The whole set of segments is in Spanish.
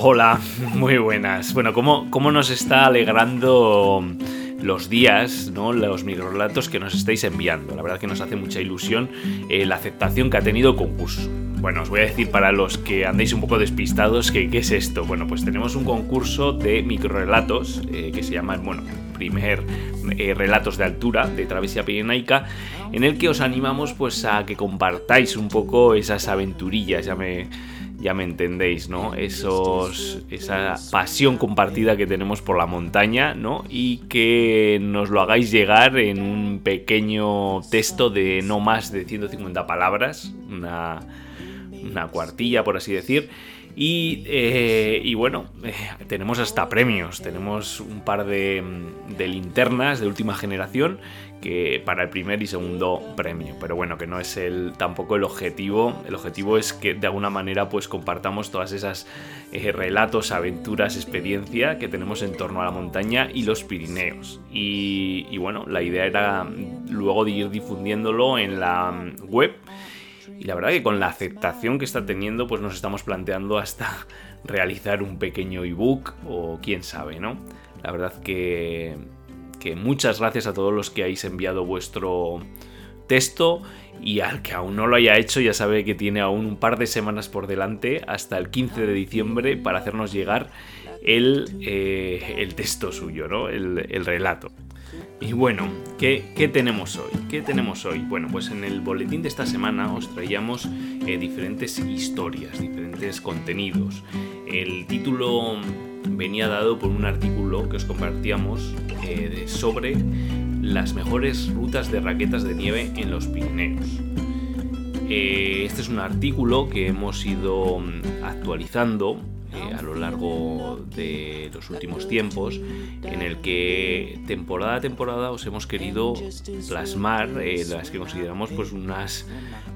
Hola, muy buenas. Bueno, ¿cómo, cómo nos está alegrando los días, ¿no? los microrelatos que nos estáis enviando? La verdad que nos hace mucha ilusión eh, la aceptación que ha tenido el concurso. Bueno, os voy a decir para los que andéis un poco despistados que qué es esto. Bueno, pues tenemos un concurso de microrelatos eh, que se llama, bueno, primer eh, relatos de altura de travesía pirenaica en el que os animamos pues a que compartáis un poco esas aventurillas, ya me ya me entendéis, ¿no? Esos, esa pasión compartida que tenemos por la montaña, ¿no? Y que nos lo hagáis llegar en un pequeño texto de no más de 150 palabras, una, una cuartilla, por así decir. Y, eh, y bueno, eh, tenemos hasta premios, tenemos un par de, de linternas de última generación que para el primer y segundo premio. Pero bueno, que no es el tampoco el objetivo. El objetivo es que de alguna manera pues compartamos todas esas eh, relatos, aventuras, experiencia que tenemos en torno a la montaña y los Pirineos. Y, y bueno, la idea era luego de ir difundiéndolo en la web. Y la verdad que con la aceptación que está teniendo, pues nos estamos planteando hasta realizar un pequeño ebook o quién sabe, ¿no? La verdad que que muchas gracias a todos los que habéis enviado vuestro texto y al que aún no lo haya hecho ya sabe que tiene aún un par de semanas por delante hasta el 15 de diciembre para hacernos llegar el, eh, el texto suyo, ¿no? el, el relato. Y bueno, ¿qué, ¿qué, tenemos hoy? ¿Qué tenemos hoy? Bueno, pues en el boletín de esta semana os traíamos eh, diferentes historias, diferentes contenidos. El título venía dado por un artículo que os compartíamos eh, sobre las mejores rutas de raquetas de nieve en los Pirineos. Eh, este es un artículo que hemos ido mm, actualizando eh, a lo largo de los últimos tiempos, en el que temporada a temporada os hemos querido plasmar eh, las que consideramos pues unas,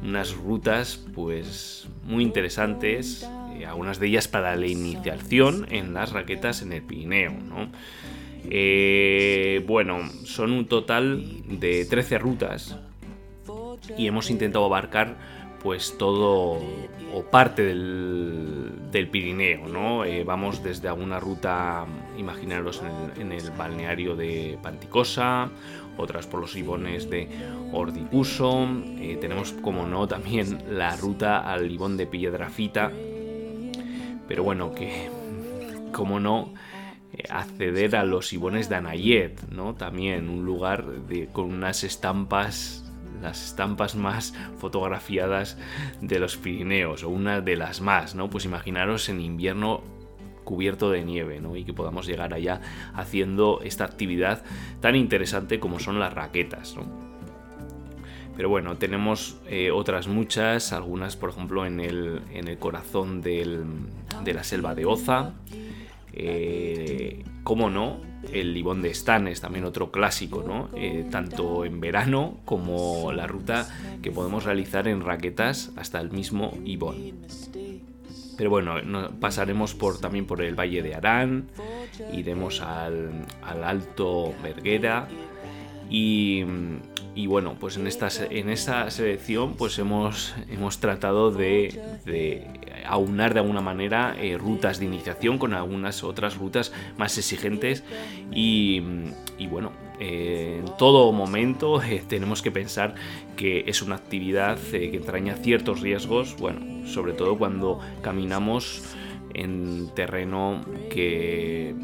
unas rutas pues muy interesantes, eh, algunas de ellas para la iniciación en las raquetas en el Pirineo. ¿no? Bueno, son un total de 13 rutas y hemos intentado abarcar pues todo o parte del, del Pirineo, ¿no? Eh, vamos desde alguna ruta, imaginaros en el, balneario de Panticosa, otras por los ibones de Ordipuso, eh, tenemos como no también la ruta al ibón de Piedrafita, pero bueno, que como no eh, acceder a los ibones de Anayet, ¿no? También un lugar de, con unas estampas las estampas más fotografiadas de los Pirineos o una de las más, ¿no? Pues imaginaros en invierno cubierto de nieve, ¿no? Y que podamos llegar allá haciendo esta actividad tan interesante como son las raquetas, ¿no? Pero bueno, tenemos eh, otras muchas, algunas por ejemplo en el, en el corazón del, de la selva de Oza. Eh, ¿Cómo no? El Libón de Stan es también otro clásico, ¿no? Eh, tanto en verano como la ruta que podemos realizar en raquetas hasta el mismo Ibón. Pero bueno, no, pasaremos por, también por el Valle de Arán, iremos al, al Alto Verguera y, y, bueno, pues en esta, en esta selección pues hemos, hemos tratado de aunar de alguna manera eh, rutas de iniciación con algunas otras rutas más exigentes. Y, bueno, en todo momento tenemos que pensar que es una actividad que entraña ciertos riesgos, bueno, sobre todo cuando caminamos en terreno que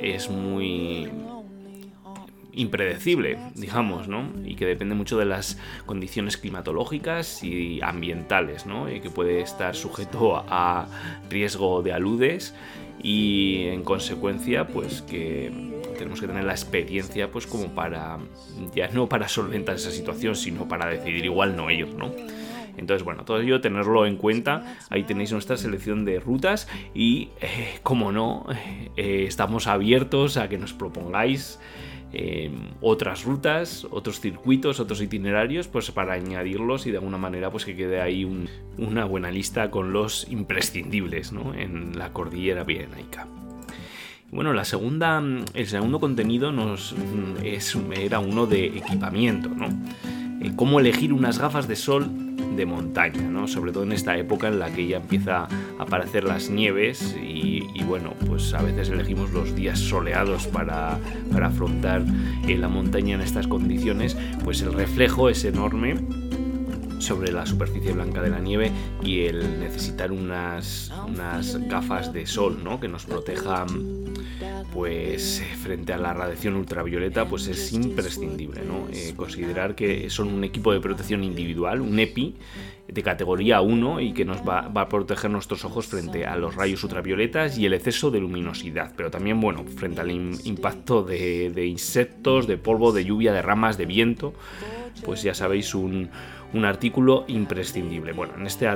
es muy impredecible, digamos, ¿no? Y que depende mucho de las condiciones climatológicas y ambientales, ¿no? Y que puede estar sujeto a riesgo de aludes y en consecuencia, pues que tenemos que tener la experiencia, pues como para, ya no para solventar esa situación, sino para decidir igual no ir, ¿no? Entonces, bueno, todo ello tenerlo en cuenta. Ahí tenéis nuestra selección de rutas y, eh, como no, eh, estamos abiertos a que nos propongáis Em, otras rutas, otros circuitos, otros itinerarios, pues para añadirlos y de alguna manera pues que quede ahí una buena lista con los imprescindibles en la cordillera pirenaica. Bueno, la segunda, el segundo contenido nos, es, era uno de equipamiento, ¿no? Eh, cómo elegir unas gafas de sol de montaña, ¿no? sobre todo en esta época en la que ya empieza a aparecer las nieves y, bueno, pues a veces elegimos los días soleados para, para afrontar eh, la montaña en estas condiciones, pues el reflejo es enorme sobre la superficie blanca de la nieve y el necesitar unas, unas gafas de sol ¿no? que nos protejan pues frente a la radiación ultravioleta pues es imprescindible ¿no? Eh, considerar que son un equipo de protección individual un EPI de categoría 1 y que nos va, a proteger nuestros ojos frente a los rayos ultravioletas y el exceso de luminosidad, pero también, bueno, frente al impacto de insectos, de polvo, de lluvia, de ramas, de viento, pues ya sabéis, un, un artículo imprescindible. Bueno, en este,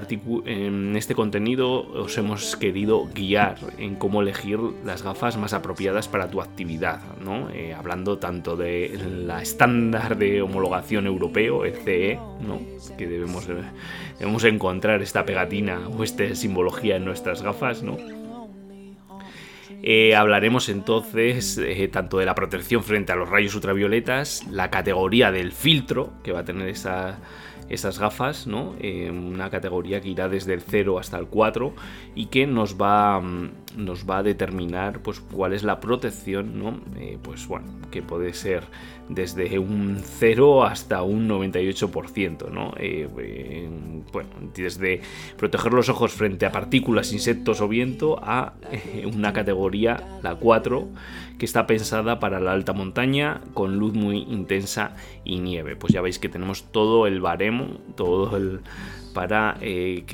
en este contenido os hemos querido guiar en cómo elegir las gafas más apropiadas para tu actividad, ¿no? Eh, hablando tanto de la estándar de homologación europeo, el CE, ¿no? que debemos, debemos encontrar esta pegatina o esta simbología en nuestras gafas, ¿no? Eh, hablaremos entonces eh, tanto de la protección frente a los rayos ultravioletas, la categoría del filtro que va a tener esa, esas gafas, ¿no? Eh, una categoría que irá desde el 0 hasta el 4 y que nos va, mm, nos va a determinar pues, cuál es la protección, ¿no? Eh, pues bueno, que puede ser desde un 0 hasta un 98%, ¿no? Eh, bueno, desde proteger los ojos frente a partículas, insectos o viento a una categoría, la 4, que está pensada para la alta montaña con luz muy intensa y nieve. Pues ya veis que tenemos todo el baremo, todo el para eh,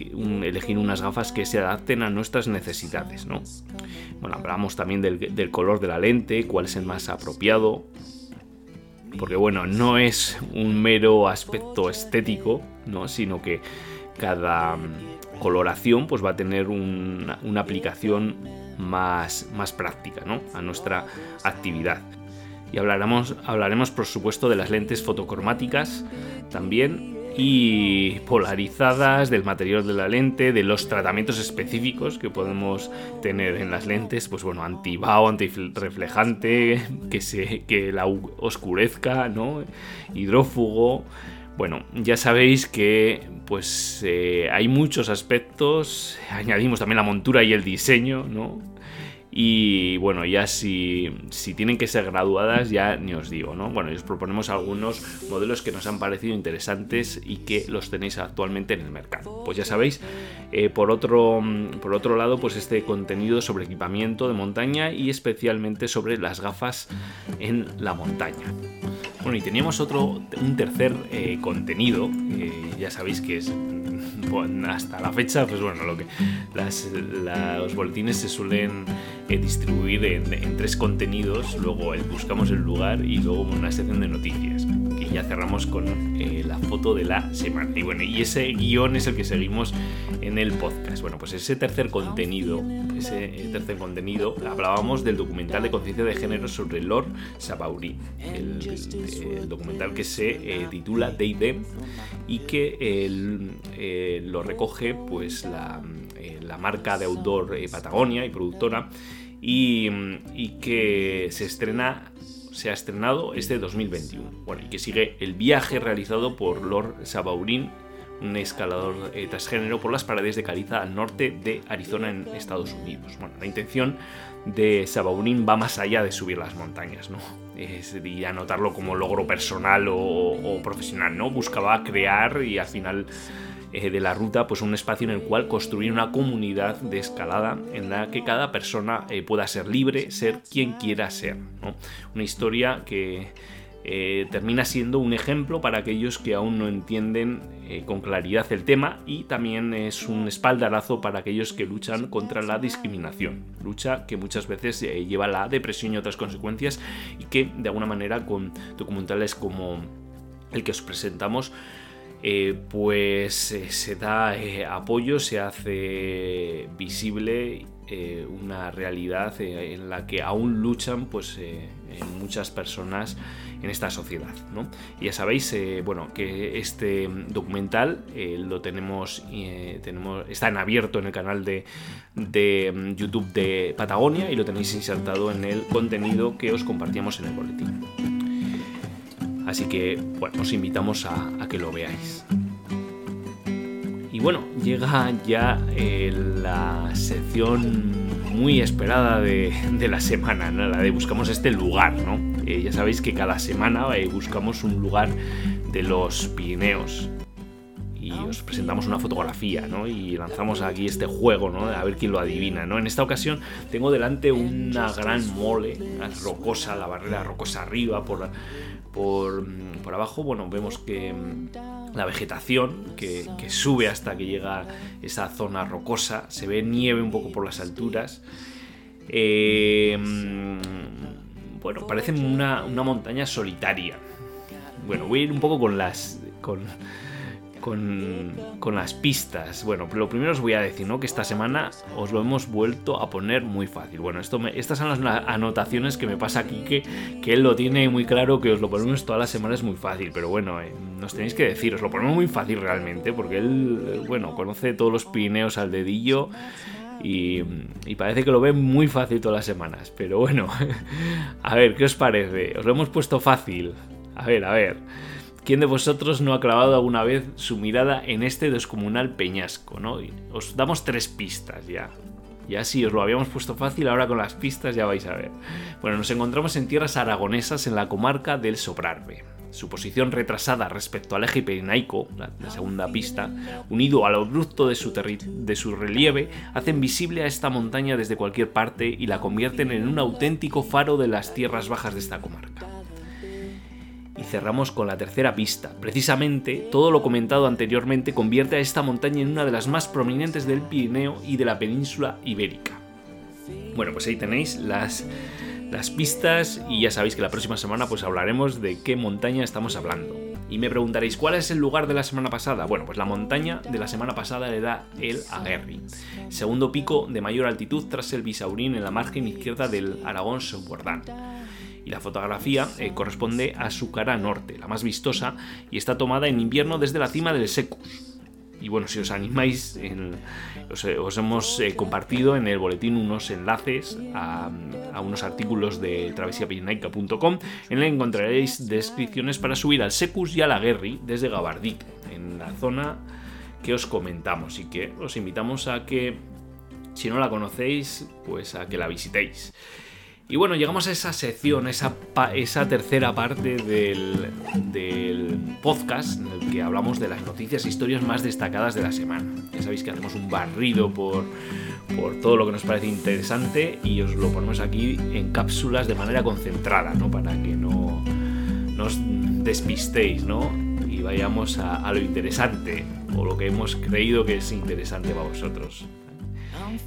elegir unas gafas que se adapten a nuestras necesidades. ¿no? Bueno, hablamos también del, color de la lente, cuál es el más apropiado, porque bueno, no es un mero aspecto estético, ¿no? sino que cada mm, coloración pues va a tener una, una aplicación más, más práctica ¿no? a nuestra actividad. Y hablaremos, hablaremos, por supuesto, de las lentes fotocromáticas también y polarizadas, del material de la lente, de los tratamientos específicos que podemos tener en las lentes, pues bueno, antibao, antirreflejante, que, se, que la oscurezca, ¿no? hidrófugo. Bueno, ya sabéis que pues eh, hay muchos aspectos, añadimos también la montura y el diseño, ¿no? Y bueno, ya si, si, tienen que ser graduadas, ya ni os digo, ¿no? Bueno, os proponemos algunos modelos que nos han parecido interesantes y que los tenéis actualmente en el mercado. Pues ya sabéis, eh, por, otro, por otro lado, pues este contenido sobre equipamiento de montaña y especialmente sobre las gafas en la montaña. Bueno, y teníamos otro, un tercer eh, contenido, ya sabéis que es hasta la fecha, pues bueno, lo que los boletines se suelen eh, distribuir en, tres contenidos, luego buscamos el lugar y luego una sección de noticias. Y ya cerramos con eh, la foto de la semana. Y bueno, y ese guion es el que seguimos en el podcast. Bueno, pues ese tercer contenido, ese eh, tercer contenido, hablábamos del documental de conciencia de género sobre Lord Sabaurin, el, documental que se titula Day Them y que lo recoge pues la, marca de outdoor Patagonia y productora y, que se estrena se ha estrenado este 2021. Bueno, y que sigue el viaje realizado por Lord Sabaurin un escalador eh, transgénero, por las paredes de caliza al norte de Arizona en Estados Unidos. Bueno, la intención de Sabaurín va más allá de subir las montañas, ¿no? Es, y anotarlo como logro personal o, o profesional, ¿no? Buscaba crear y al final eh, de la ruta, pues un espacio en el cual construir una comunidad de escalada en la que cada persona eh, pueda ser libre, ser quien quiera ser. Una historia que eh, termina siendo un ejemplo para aquellos que aún no entienden con claridad el tema y también es un espaldarazo para aquellos que luchan contra la discriminación, lucha que muchas veces lleva a la depresión y otras consecuencias y que de alguna manera con documentales como el que os presentamos eh, pues eh, se da eh, apoyo, se hace visible una realidad en la que aún luchan pues, muchas personas en esta sociedad. Y ya sabéis bueno, que este documental lo tenemos, tenemos, está en abierto en el canal de, de mm, YouTube de Patagonia y lo tenéis insertado en el contenido que os compartíamos en el boletín. Así que, bueno, os invitamos a, que lo veáis. Y bueno, llega ya eh, la sección muy esperada de, la semana, ¿no? la de buscamos este lugar, ¿no? Eh, ya sabéis que cada semana eh, buscamos un lugar de los Pirineos y os presentamos una fotografía, ¿no? Y lanzamos aquí este juego, ¿no? A ver quién lo adivina, ¿no? En esta ocasión tengo delante una gran mole rocosa, la barrera rocosa arriba, por, por, por abajo, bueno, vemos que mm, la vegetación que, sube hasta que llega esa zona rocosa, se ve nieve un poco por las alturas. Eh, mm, bueno, parece una, una montaña solitaria. Bueno, voy a ir un poco con las. con con, las pistas. Bueno, lo primero os voy a decir, ¿no? Que esta semana os lo hemos vuelto a poner muy fácil. Bueno, esto estas son las anotaciones que me pasa aquí, que, que él lo tiene muy claro, que os lo ponemos todas las semanas muy fácil. Pero bueno, eh, nos tenéis que decir, os lo ponemos muy fácil realmente, porque él, eh, bueno, conoce todos los Pirineos al dedillo. Y, y, parece que lo ve muy fácil todas las semanas. Pero bueno, a ver, ¿qué os parece? Os lo hemos puesto fácil. A ver, a ver. ¿Quién de vosotros no ha clavado alguna vez su mirada en este descomunal peñasco? ¿no? Os damos tres pistas ya. Ya si os lo habíamos puesto fácil, ahora con las pistas ya vais a ver. Bueno, nos encontramos en tierras aragonesas en la comarca del Sobrarbe. Su posición retrasada respecto al eje pirenaico, la, segunda pista, unido al abrupto de su relieve, hacen visible a esta montaña desde cualquier parte y la convierten en un auténtico faro de las tierras bajas de esta comarca y cerramos con la tercera pista. Precisamente, todo lo comentado anteriormente convierte a esta montaña en una de las más prominentes del Pirineo y de la península ibérica. Bueno, pues ahí tenéis las, las pistas y ya sabéis que la próxima semana pues hablaremos de qué montaña estamos hablando. Y me preguntaréis, ¿cuál es el lugar de la semana pasada? Bueno, pues la montaña de la semana pasada le da el Aguerri, segundo pico de mayor altitud tras el Bisaurín en la margen izquierda del Aragón Soubordán y la fotografía eh, corresponde a su cara norte, la más vistosa, y está tomada en invierno desde la cima del Secus. Y bueno, si os animáis, os, hemos eh, compartido en el boletín unos enlaces a, unos artículos de travesiapirinaica.com en el que encontraréis descripciones para subir al Secus y a la Guerri desde Gabardito, en la zona que os comentamos y que os invitamos a que, si no la conocéis, pues a que la visitéis. Y bueno, llegamos a esa sección, esa, esa tercera parte del, podcast en el que hablamos de las noticias e historias más destacadas de la semana. Ya sabéis que hacemos un barrido por, por todo lo que nos parece interesante y os lo ponemos aquí en cápsulas de manera concentrada, ¿no? Para que no nos despistéis, ¿no? Y vayamos a, a lo interesante o lo que hemos creído que es interesante para vosotros.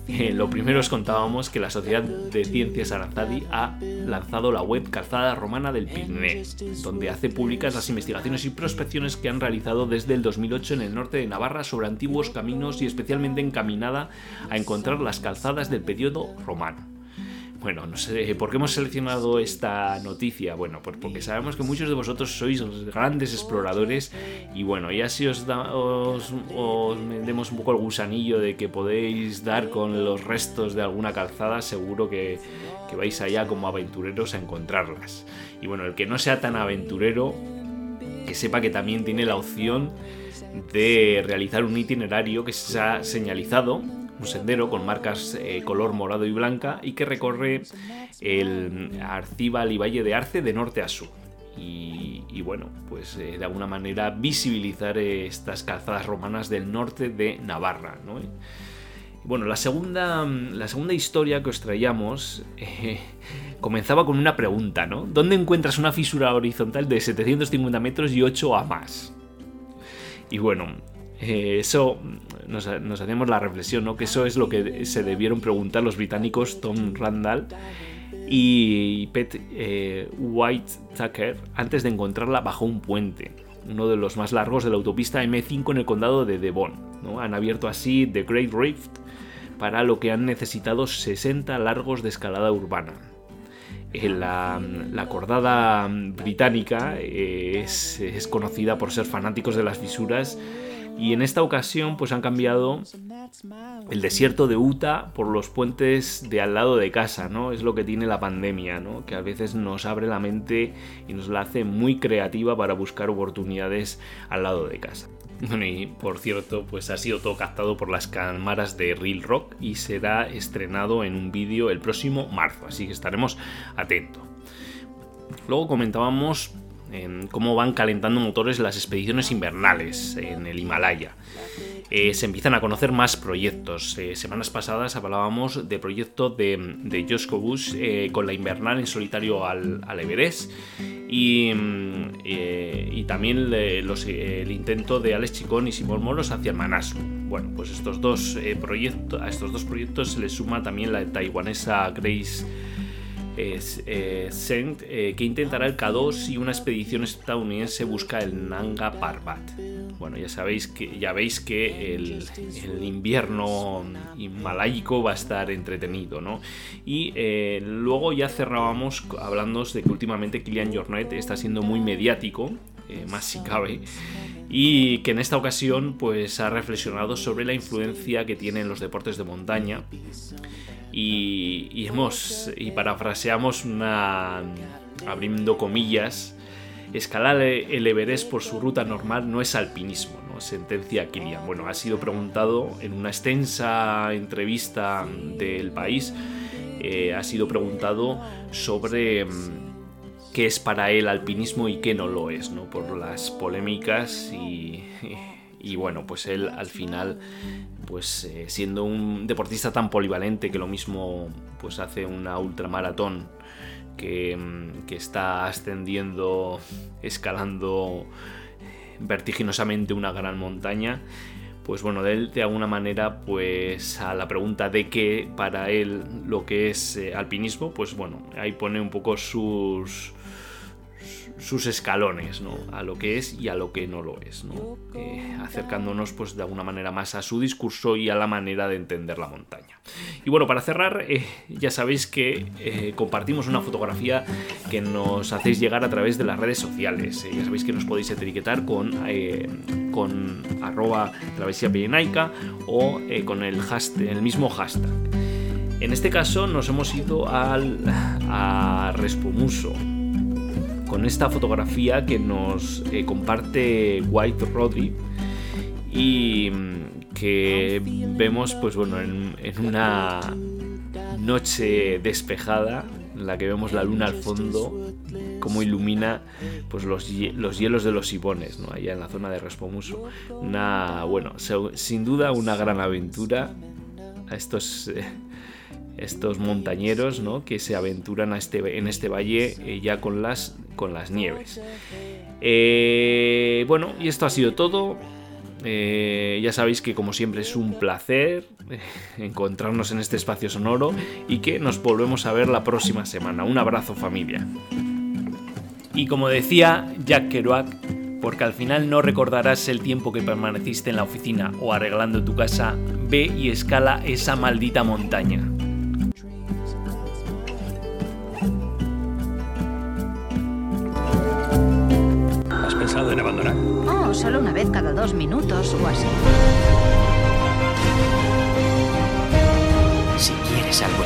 Eh, lo primero os contábamos que la Sociedad de Ciencias Aranzadi ha lanzado la web Calzada Romana del Pirineo, donde hace públicas las investigaciones y prospecciones que han realizado desde el 2008 en el norte de Navarra sobre antiguos caminos y especialmente encaminada a encontrar las calzadas del periodo romano. Bueno, no sé por qué hemos seleccionado esta noticia. Bueno, pues porque sabemos que muchos de vosotros sois grandes exploradores y bueno, ya si os, os, demos un poco el gusanillo de que podéis dar con los restos de alguna calzada, seguro que, que vais allá como aventureros a encontrarlas. Y bueno, el que no sea tan aventurero, que sepa que también tiene la opción de realizar un itinerario que se ha señalizado, un sendero con marcas eh, color morado y blanca y que recorre el Arcíbal y Valle de Arce de norte a sur. Y, bueno, pues eh, de alguna manera visibilizar estas calzadas romanas del norte de Navarra. ¿no? Bueno, la segunda, la segunda historia que os traíamos eh, comenzaba con una pregunta, ¿no? ¿Dónde encuentras una fisura horizontal de 750 metros y 8 a más? Y bueno, eh, eso nos, hacemos la reflexión, ¿no? Que eso es lo que se debieron preguntar los británicos Tom Randall y Pet eh, White Tucker antes de encontrarla bajo un puente, uno de los más largos de la autopista M5 en el condado de Devon. Han abierto así The Great Rift para lo que han necesitado 60 largos de escalada urbana. La, la, cordada británica es, es, conocida por ser fanáticos de las fisuras y en esta ocasión pues han cambiado el desierto de Utah por los puentes de al lado de casa, ¿no? Es lo que tiene la pandemia, ¿no? Que a veces nos abre la mente y nos la hace muy creativa para buscar oportunidades al lado de casa. Bueno, y por cierto, pues ha sido todo captado por las cámaras de Real Rock y será estrenado en un vídeo el próximo marzo, así que estaremos atentos. Luego comentábamos en cómo van calentando motores las expediciones invernales en el Himalaya. Eh, se empiezan a conocer más proyectos. Eh, semanas pasadas hablábamos de proyecto de, de Josko eh, con la invernal en solitario al, al Everest y, y también el intento de Alex Chicón y Simón Moros hacia el Manaslu. Bueno, pues estos dos, proyectos, a estos dos proyectos se le suma también la taiwanesa Grace es, eh, Sent, eh, que intentará el K2 y una expedición estadounidense busca el Nanga Parbat. Bueno, ya sabéis que ya veis que el, invierno himalayico va a estar entretenido, ¿no? Y eh, luego ya cerrábamos hablando de que últimamente Kilian Jornet está siendo muy mediático, más si cabe y que en esta ocasión pues ha reflexionado sobre la influencia que tienen los deportes de montaña y, hemos y parafraseamos una abriendo comillas escalar el Everest por su ruta normal no es alpinismo no sentencia Kilian bueno ha sido preguntado en una extensa entrevista del país eh, ha sido preguntado sobre mm, qué es para él alpinismo y qué no lo es no por las polémicas y y bueno, pues él al final, pues eh, siendo un deportista tan polivalente que lo mismo pues hace una ultramaratón que, mm, que está ascendiendo, escalando vertiginosamente una gran montaña, pues bueno, de él de alguna manera, pues a la pregunta de qué para él lo que es eh, alpinismo, pues bueno, ahí pone un poco sus sus escalones, ¿no? A lo que es y a lo que no lo es, ¿no? Eh, acercándonos, pues, de alguna manera más a su discurso y a la manera de entender la montaña. Y bueno, para cerrar, eh, ya sabéis que eh, compartimos una fotografía que nos hacéis llegar a través de las redes sociales. ya sabéis que nos podéis etiquetar con, con arroba travesía o con el, hashtag, el mismo hashtag. En este caso nos hemos ido al, a Respomuso, con esta fotografía que nos eh, comparte White Rodri y mm, que vemos pues bueno en, una noche despejada en la que vemos la luna al fondo como ilumina pues los, los hielos de los Ibones ¿no? allá en la zona de Respomuso una bueno sin duda una gran aventura a estos eh, estos montañeros ¿no? que se aventuran a este, en este valle eh, ya con las, con las nieves. Eh, bueno, y esto ha sido todo. Eh, ya sabéis que como siempre es un placer encontrarnos en este espacio sonoro y que nos volvemos a ver la próxima semana. Un abrazo familia. Y como decía Jack Kerouac, porque al final no recordarás el tiempo que permaneciste en la oficina o arreglando tu casa, ve y escala esa maldita montaña. Solo una vez cada dos minutos o así. Si quieres algo